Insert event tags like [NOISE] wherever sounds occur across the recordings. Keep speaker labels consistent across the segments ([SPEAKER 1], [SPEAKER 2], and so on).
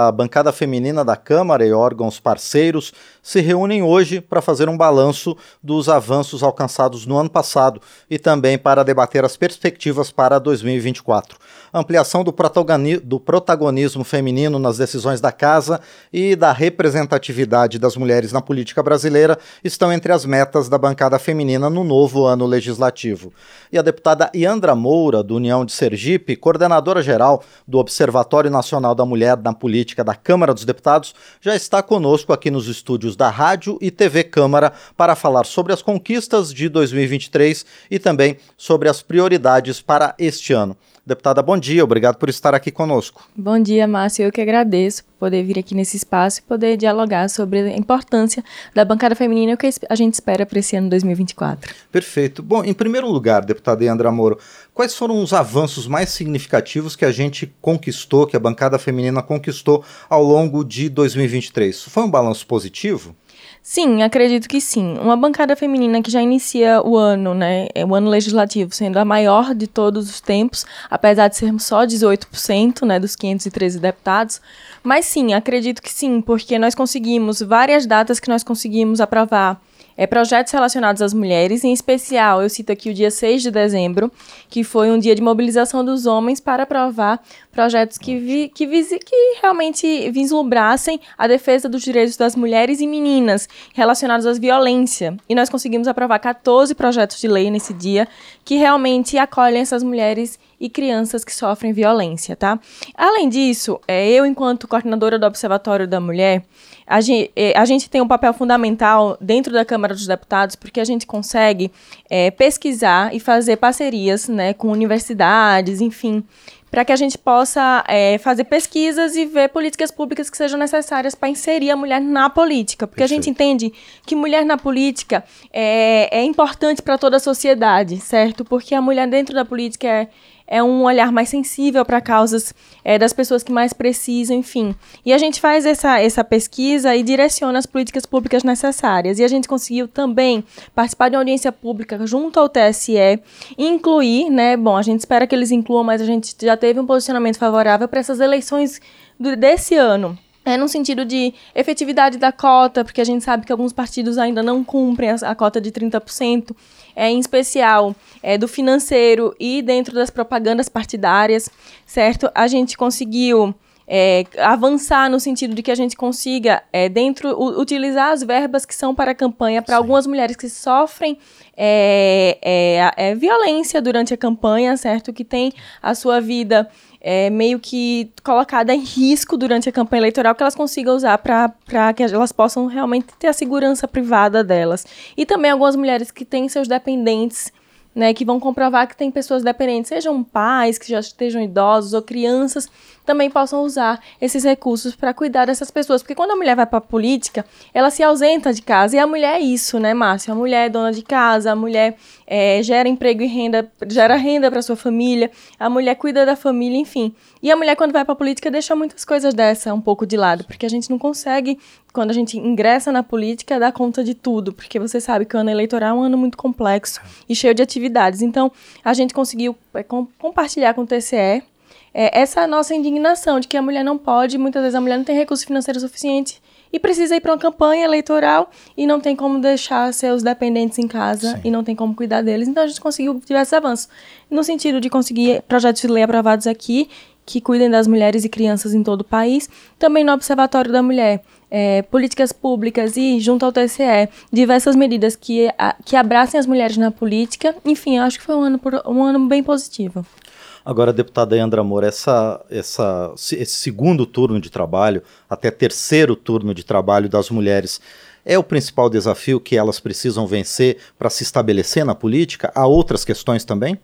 [SPEAKER 1] A bancada feminina da Câmara e órgãos parceiros se reúnem hoje para fazer um balanço dos avanços alcançados no ano passado e também para debater as perspectivas para 2024. ampliação do, do protagonismo feminino nas decisões da casa e da representatividade das mulheres na política brasileira estão entre as metas da bancada feminina no novo ano legislativo. E a deputada Iandra Moura, do União de Sergipe, coordenadora geral do Observatório Nacional da Mulher na Política, Política da Câmara dos Deputados, já está conosco aqui nos estúdios da Rádio e TV Câmara para falar sobre as conquistas de 2023 e também sobre as prioridades para este ano. Deputada, bom dia, obrigado por estar aqui conosco.
[SPEAKER 2] Bom dia, Márcio. Eu que agradeço por poder vir aqui nesse espaço e poder dialogar sobre a importância da bancada feminina e o que a gente espera para esse ano 2024.
[SPEAKER 1] Perfeito. Bom, em primeiro lugar, deputada Leandra Moro, quais foram os avanços mais significativos que a gente conquistou, que a bancada feminina conquistou ao longo de 2023? Foi um balanço positivo?
[SPEAKER 2] Sim, acredito que sim. Uma bancada feminina que já inicia o ano, né, é o ano legislativo, sendo a maior de todos os tempos, apesar de sermos só 18%, né, dos 513 deputados. Mas sim, acredito que sim, porque nós conseguimos várias datas que nós conseguimos aprovar é, projetos relacionados às mulheres, em especial, eu cito aqui o dia 6 de dezembro, que foi um dia de mobilização dos homens para aprovar projetos que, vi, que, que realmente vislumbrassem a defesa dos direitos das mulheres e meninas relacionados à violência. E nós conseguimos aprovar 14 projetos de lei nesse dia que realmente acolhem essas mulheres e crianças que sofrem violência, tá? Além disso, é, eu, enquanto coordenadora do Observatório da Mulher, a gente, é, a gente tem um papel fundamental dentro da Câmara dos Deputados porque a gente consegue é, pesquisar e fazer parcerias né, com universidades, enfim, para que a gente possa é, fazer pesquisas e ver políticas públicas que sejam necessárias para inserir a mulher na política. Porque Perfeito. a gente entende que mulher na política é, é importante para toda a sociedade, certo? Porque a mulher dentro da política é é um olhar mais sensível para causas é, das pessoas que mais precisam, enfim. E a gente faz essa, essa pesquisa e direciona as políticas públicas necessárias. E a gente conseguiu também participar de uma audiência pública junto ao TSE, incluir, né? Bom, a gente espera que eles incluam, mas a gente já teve um posicionamento favorável para essas eleições do, desse ano. É no sentido de efetividade da cota, porque a gente sabe que alguns partidos ainda não cumprem a, a cota de 30% é, em especial é, do financeiro e dentro das propagandas partidárias, certo? A gente conseguiu é, avançar no sentido de que a gente consiga, é, dentro, u, utilizar as verbas que são para a campanha para algumas mulheres que sofrem é, é, é, violência durante a campanha, certo? Que tem a sua vida é, meio que colocada em risco durante a campanha eleitoral, que elas consigam usar para que elas possam realmente ter a segurança privada delas. E também algumas mulheres que têm seus dependentes né, que vão comprovar que tem pessoas dependentes, sejam pais que já estejam idosos ou crianças, também possam usar esses recursos para cuidar dessas pessoas. Porque quando a mulher vai para a política, ela se ausenta de casa. E a mulher é isso, né, Márcia? A mulher é dona de casa, a mulher é, gera emprego e renda, gera renda para sua família, a mulher cuida da família, enfim. E a mulher, quando vai para a política, deixa muitas coisas dessa um pouco de lado, porque a gente não consegue, quando a gente ingressa na política, dar conta de tudo, porque você sabe que o ano eleitoral é um ano muito complexo e cheio de atividades. Então, a gente conseguiu é, com, compartilhar com o TCE é, essa nossa indignação de que a mulher não pode, muitas vezes a mulher não tem recurso financeiro suficiente e precisa ir para uma campanha eleitoral e não tem como deixar seus dependentes em casa Sim. e não tem como cuidar deles. Então a gente conseguiu diversos avanços no sentido de conseguir projetos de lei aprovados aqui que cuidem das mulheres e crianças em todo o país, também no Observatório da Mulher. É, políticas públicas e, junto ao TCE, diversas medidas que, a, que abracem as mulheres na política. Enfim, eu acho que foi um ano, um ano bem positivo.
[SPEAKER 1] Agora, deputada Andra Moura, essa, essa, esse segundo turno de trabalho, até terceiro turno de trabalho das mulheres, é o principal desafio que elas precisam vencer para se estabelecer na política? Há outras questões também?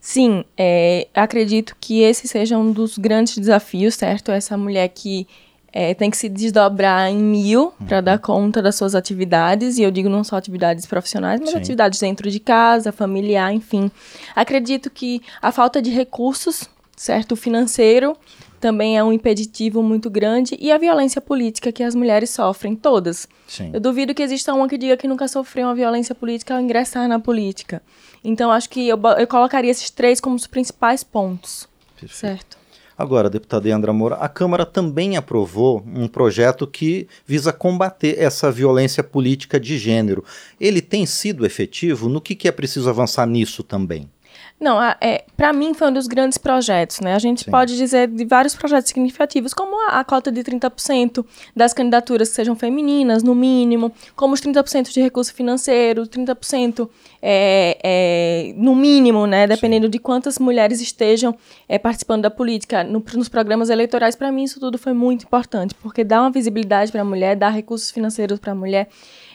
[SPEAKER 2] Sim, é, acredito que esse seja um dos grandes desafios, certo? Essa mulher que é, tem que se desdobrar em mil para uhum. dar conta das suas atividades, e eu digo não só atividades profissionais, mas Sim. atividades dentro de casa, familiar, enfim. Acredito que a falta de recursos, certo, financeiro, também é um impeditivo muito grande, e a violência política que as mulheres sofrem, todas. Sim. Eu duvido que exista uma que diga que nunca sofreu uma violência política ao ingressar na política. Então, acho que eu, eu colocaria esses três como os principais pontos, Perfeito. certo?
[SPEAKER 1] Agora, deputada Andra Moura, a Câmara também aprovou um projeto que visa combater essa violência política de gênero. Ele tem sido efetivo? No que, que é preciso avançar nisso também?
[SPEAKER 2] Não, é, para mim foi um dos grandes projetos, né? A gente Sim. pode dizer de vários projetos significativos, como a, a cota de 30% das candidaturas que sejam femininas, no mínimo, como os 30% de recurso financeiro, 30% é, é, no mínimo, né? Dependendo Sim. de quantas mulheres estejam é, participando da política no, nos programas eleitorais, para mim isso tudo foi muito importante, porque dá uma visibilidade para a mulher, dá recursos financeiros para a mulher.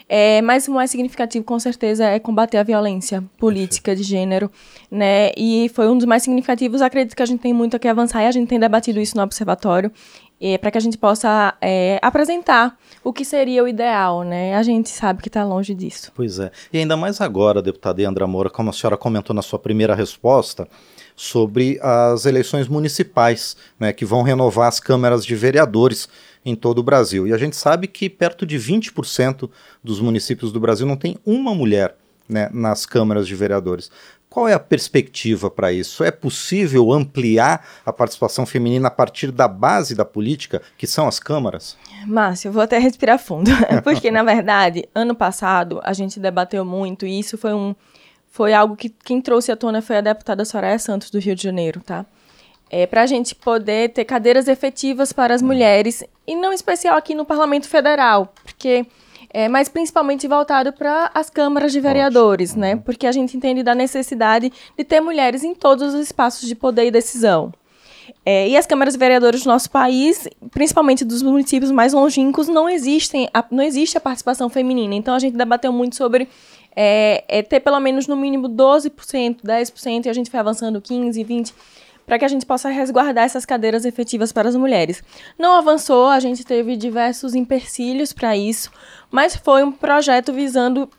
[SPEAKER 2] É, mas o mais significativo, com certeza, é combater a violência política de gênero, né? E foi um dos mais significativos. Acredito que a gente tem muito a que avançar e a gente tem debatido isso no observatório é, para que a gente possa é, apresentar o que seria o ideal, né? A gente sabe que está longe disso.
[SPEAKER 1] Pois é. E ainda mais agora, deputada Andra Moura, como a senhora comentou na sua primeira resposta, sobre as eleições municipais, né, que vão renovar as câmaras de vereadores em todo o Brasil. E a gente sabe que perto de 20% dos municípios do Brasil não tem uma mulher né, nas câmaras de vereadores. Qual é a perspectiva para isso? É possível ampliar a participação feminina a partir da base da política, que são as câmaras?
[SPEAKER 2] Márcio, eu vou até respirar fundo, [LAUGHS] [LAUGHS] porque na verdade, ano passado a gente debateu muito e isso foi um foi algo que quem trouxe à tona foi a deputada Soraya Santos do Rio de Janeiro, tá? É, para a gente poder ter cadeiras efetivas para as mulheres, e não especial aqui no Parlamento Federal, porque é, mas principalmente voltado para as câmaras de vereadores, Ótimo. né? Porque a gente entende da necessidade de ter mulheres em todos os espaços de poder e decisão. É, e as câmaras de vereadores do nosso país, principalmente dos municípios mais longínquos, não existem, a, não existe a participação feminina. Então a gente debateu muito sobre é, é ter pelo menos no mínimo 12%, 10%, e a gente foi avançando 15, 20% para que a gente possa resguardar essas cadeiras efetivas para as mulheres. Não avançou, a gente teve diversos empecilhos para isso, mas foi um projeto visando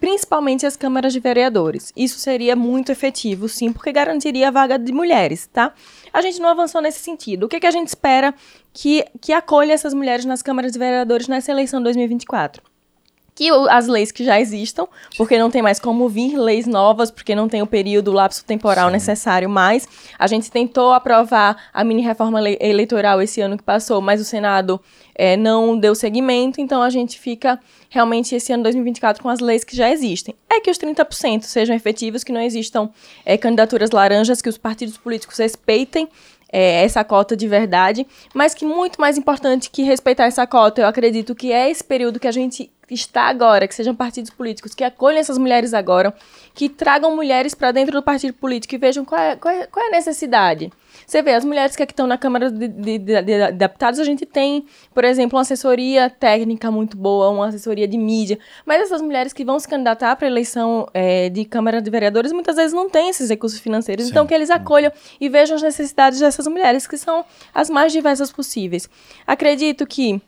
[SPEAKER 2] principalmente as câmaras de vereadores. Isso seria muito efetivo, sim, porque garantiria a vaga de mulheres, tá? A gente não avançou nesse sentido. O que, que a gente espera que, que acolha essas mulheres nas câmaras de vereadores nessa eleição 2024? Que as leis que já existam, porque não tem mais como vir leis novas, porque não tem o período, o lapso temporal Sim. necessário mais. A gente tentou aprovar a mini reforma eleitoral esse ano que passou, mas o Senado é, não deu seguimento, então a gente fica realmente esse ano 2024 com as leis que já existem. É que os 30% sejam efetivos, que não existam é, candidaturas laranjas, que os partidos políticos respeitem é, essa cota de verdade, mas que muito mais importante que respeitar essa cota, eu acredito que é esse período que a gente está agora, que sejam partidos políticos que acolham essas mulheres agora, que tragam mulheres para dentro do partido político e vejam qual é, qual é, qual é a necessidade. Você vê, as mulheres que estão na Câmara de, de, de, de, Deputados, a gente tem, por exemplo, uma assessoria técnica muito boa, uma assessoria de mídia, mas essas mulheres que vão se candidatar para eleição é, de Câmara de Vereadores, muitas vezes não têm esses recursos financeiros, Sim. então que eles acolham e vejam as necessidades dessas mulheres, que são as mais diversas possíveis. Acredito que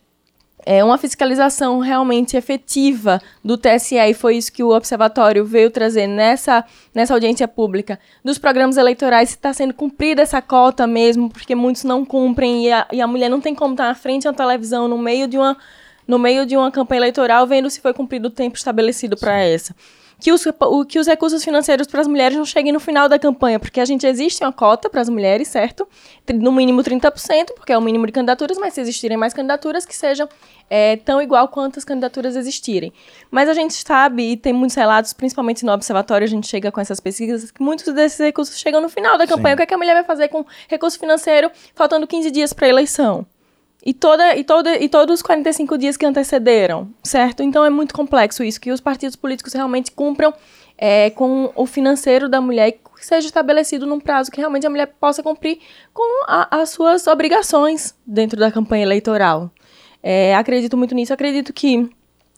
[SPEAKER 2] é, uma fiscalização realmente efetiva do TSE, e foi isso que o Observatório veio trazer nessa, nessa audiência pública, dos programas eleitorais, se está sendo cumprida essa cota mesmo, porque muitos não cumprem e a, e a mulher não tem como estar na frente da televisão no meio de uma, no meio de uma campanha eleitoral vendo se foi cumprido o tempo estabelecido para essa que os, o, que os recursos financeiros para as mulheres não cheguem no final da campanha, porque a gente existe uma cota para as mulheres, certo? No mínimo 30%, porque é o mínimo de candidaturas, mas se existirem mais candidaturas, que sejam é, tão igual quantas candidaturas existirem. Mas a gente sabe, e tem muitos relatos, principalmente no observatório, a gente chega com essas pesquisas, que muitos desses recursos chegam no final da campanha. Sim. O que, é que a mulher vai fazer com recurso financeiro faltando 15 dias para a eleição? E, toda, e, toda, e todos os 45 dias que antecederam, certo? Então é muito complexo isso, que os partidos políticos realmente cumpram é, com o financeiro da mulher e que seja estabelecido num prazo que realmente a mulher possa cumprir com a, as suas obrigações dentro da campanha eleitoral. É, acredito muito nisso, acredito que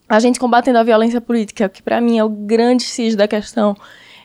[SPEAKER 2] a gente combatendo a violência política, que para mim é o grande cis da questão,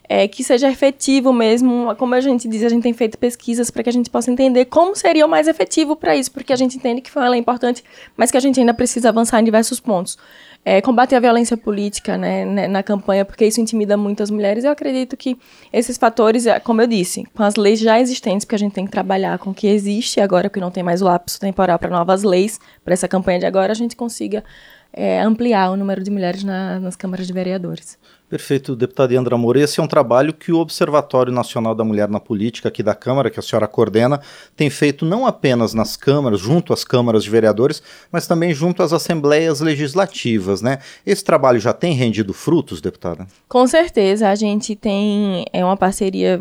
[SPEAKER 2] é, que seja efetivo mesmo. Como a gente diz, a gente tem feito pesquisas para que a gente possa entender como seria o mais efetivo para isso, porque a gente entende que foi uma lei importante, mas que a gente ainda precisa avançar em diversos pontos. É, combater a violência política né, né, na campanha, porque isso intimida muito as mulheres. Eu acredito que esses fatores, é, como eu disse, com as leis já existentes, porque a gente tem que trabalhar com o que existe agora, que não tem mais o lapso temporal para novas leis, para essa campanha de agora, a gente consiga é, ampliar o número de mulheres na, nas câmaras de vereadores.
[SPEAKER 1] Perfeito, deputada Andra Moura. Esse é um trabalho que o Observatório Nacional da Mulher na Política, aqui da Câmara, que a senhora coordena, tem feito não apenas nas câmaras, junto às câmaras de vereadores, mas também junto às assembleias legislativas, né? Esse trabalho já tem rendido frutos, deputada?
[SPEAKER 2] Com certeza, a gente tem é uma parceria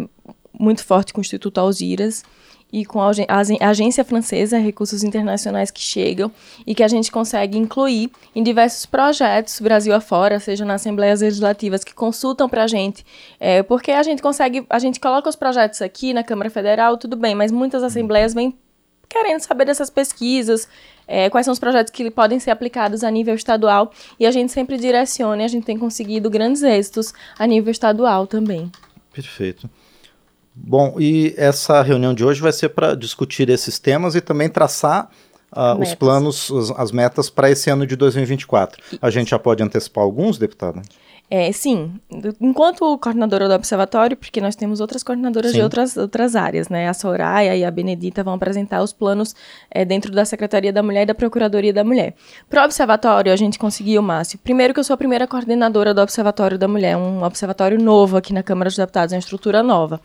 [SPEAKER 2] muito forte com o Instituto Algiras e com a, agência francesa, recursos internacionais que chegam e que a gente consegue incluir em diversos projetos Brasil afora, seja nas assembleias legislativas que consultam para a gente, é, porque a gente consegue, a gente coloca os projetos aqui na Câmara Federal, tudo bem, mas muitas assembleias vêm querendo saber dessas pesquisas, é, quais são os projetos que podem ser aplicados a nível estadual e a gente sempre direciona e a gente tem conseguido grandes êxitos a nível estadual também.
[SPEAKER 1] Perfeito. Bom, e essa reunião de hoje vai ser para discutir esses temas e também traçar uh, os planos, as, as metas para esse ano de 2024. Isso. A gente já pode antecipar alguns, deputada?
[SPEAKER 2] É, sim. Enquanto coordenadora do observatório, porque nós temos outras coordenadoras sim. de outras, outras áreas, né? A Soraya e a Benedita vão apresentar os planos é, dentro da Secretaria da Mulher e da Procuradoria da Mulher. Para o observatório, a gente conseguiu, Márcio, primeiro que eu sou a primeira coordenadora do Observatório da Mulher, um observatório novo aqui na Câmara dos Deputados, uma estrutura nova.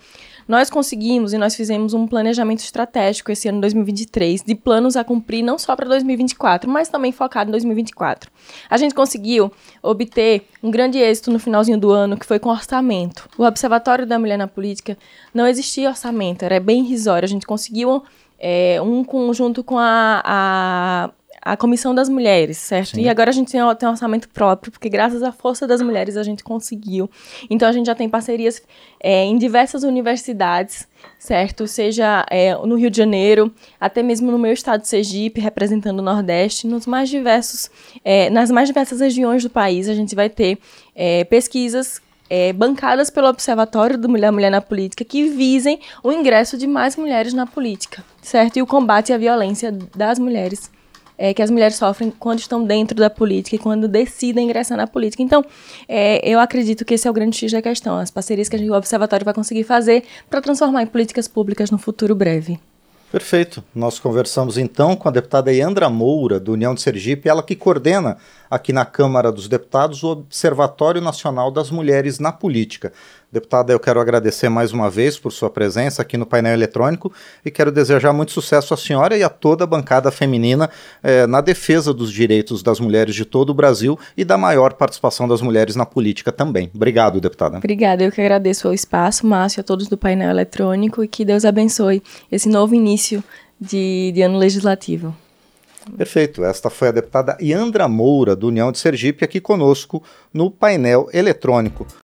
[SPEAKER 2] Nós conseguimos e nós fizemos um planejamento estratégico esse ano 2023 de planos a cumprir não só para 2024, mas também focado em 2024. A gente conseguiu obter um grande êxito no finalzinho do ano, que foi com orçamento. O Observatório da Mulher na Política não existia orçamento, era bem irrisório. A gente conseguiu é, um conjunto com a, a a Comissão das Mulheres, certo? Sim. E agora a gente tem, tem um orçamento próprio, porque graças à força das mulheres a gente conseguiu. Então a gente já tem parcerias é, em diversas universidades, certo? Seja é, no Rio de Janeiro, até mesmo no meu estado de Sergipe, representando o Nordeste, nos mais diversos, é, nas mais diversas regiões do país, a gente vai ter é, pesquisas é, bancadas pelo Observatório do Mulher Mulher na Política que visem o ingresso de mais mulheres na política, certo? E o combate à violência das mulheres é, que as mulheres sofrem quando estão dentro da política e quando decidem ingressar na política. Então, é, eu acredito que esse é o grande X da questão, as parcerias que o Observatório vai conseguir fazer para transformar em políticas públicas no futuro breve.
[SPEAKER 1] Perfeito. Nós conversamos então com a deputada Yandra Moura, do União de Sergipe, ela que coordena aqui na Câmara dos Deputados o Observatório Nacional das Mulheres na Política. Deputada, eu quero agradecer mais uma vez por sua presença aqui no painel eletrônico e quero desejar muito sucesso à senhora e a toda a bancada feminina eh, na defesa dos direitos das mulheres de todo o Brasil e da maior participação das mulheres na política também. Obrigado, deputada.
[SPEAKER 2] Obrigada, eu que agradeço o espaço, Márcio, a todos do painel eletrônico e que Deus abençoe esse novo início de, de ano legislativo.
[SPEAKER 1] Perfeito. Esta foi a deputada Yandra Moura, do União de Sergipe, aqui conosco no painel eletrônico.